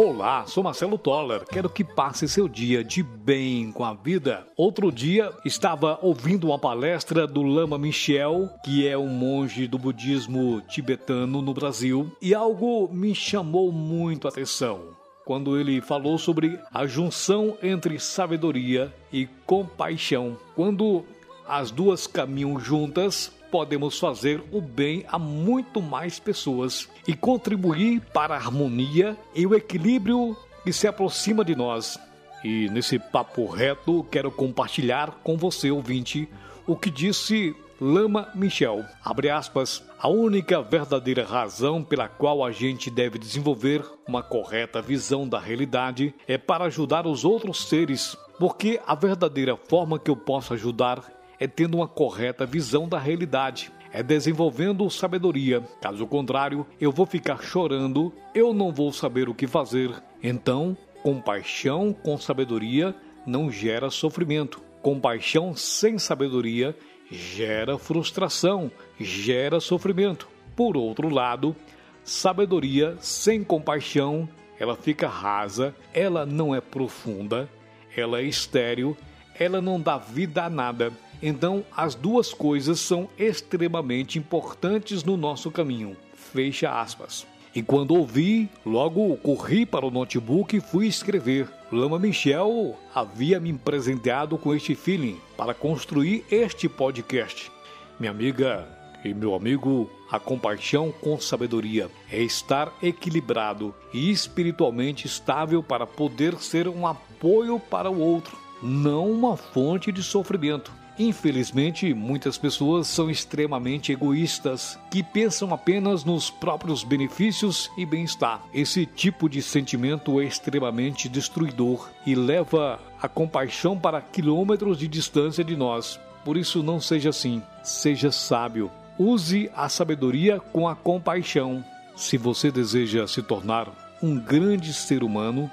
Olá, sou Marcelo Toller. Quero que passe seu dia de bem com a vida. Outro dia estava ouvindo uma palestra do Lama Michel, que é um monge do budismo tibetano no Brasil, e algo me chamou muito a atenção quando ele falou sobre a junção entre sabedoria e compaixão. Quando as duas caminham juntas, podemos fazer o bem a muito mais pessoas e contribuir para a harmonia e o equilíbrio que se aproxima de nós. E nesse papo reto, quero compartilhar com você, ouvinte, o que disse Lama Michel. Abre aspas. A única verdadeira razão pela qual a gente deve desenvolver uma correta visão da realidade é para ajudar os outros seres, porque a verdadeira forma que eu posso ajudar é tendo uma correta visão da realidade, é desenvolvendo sabedoria. Caso contrário, eu vou ficar chorando, eu não vou saber o que fazer. Então, compaixão com sabedoria não gera sofrimento. Compaixão sem sabedoria gera frustração, gera sofrimento. Por outro lado, sabedoria sem compaixão, ela fica rasa, ela não é profunda, ela é estéril, ela não dá vida a nada. Então, as duas coisas são extremamente importantes no nosso caminho. Fecha aspas. E quando ouvi, logo corri para o notebook e fui escrever. Lama Michel havia me presenteado com este feeling para construir este podcast. Minha amiga e meu amigo, a compaixão com sabedoria é estar equilibrado e espiritualmente estável para poder ser um apoio para o outro, não uma fonte de sofrimento. Infelizmente, muitas pessoas são extremamente egoístas, que pensam apenas nos próprios benefícios e bem-estar. Esse tipo de sentimento é extremamente destruidor e leva a compaixão para quilômetros de distância de nós. Por isso, não seja assim. Seja sábio. Use a sabedoria com a compaixão. Se você deseja se tornar um grande ser humano,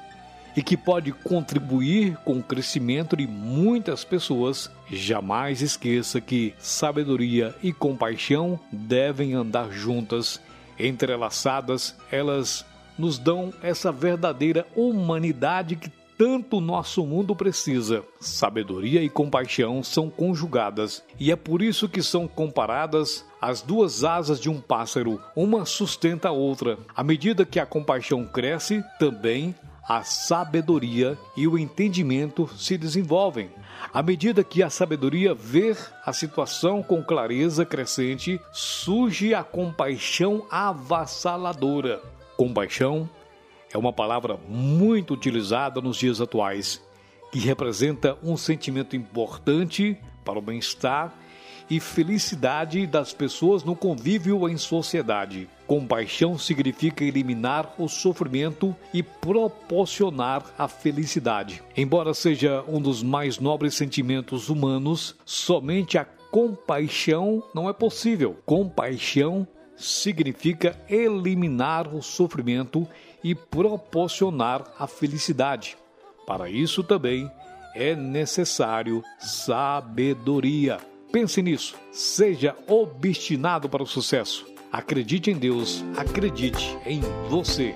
e que pode contribuir com o crescimento de muitas pessoas, jamais esqueça que sabedoria e compaixão devem andar juntas, entrelaçadas, elas nos dão essa verdadeira humanidade que tanto nosso mundo precisa. Sabedoria e compaixão são conjugadas e é por isso que são comparadas as duas asas de um pássaro, uma sustenta a outra. À medida que a compaixão cresce, também a sabedoria e o entendimento se desenvolvem. À medida que a sabedoria vê a situação com clareza crescente, surge a compaixão avassaladora. Compaixão é uma palavra muito utilizada nos dias atuais, que representa um sentimento importante para o bem-estar e felicidade das pessoas no convívio em sociedade. Compaixão significa eliminar o sofrimento e proporcionar a felicidade. Embora seja um dos mais nobres sentimentos humanos, somente a compaixão não é possível. Compaixão significa eliminar o sofrimento e proporcionar a felicidade. Para isso também é necessário sabedoria. Pense nisso. Seja obstinado para o sucesso. Acredite em Deus, acredite em você.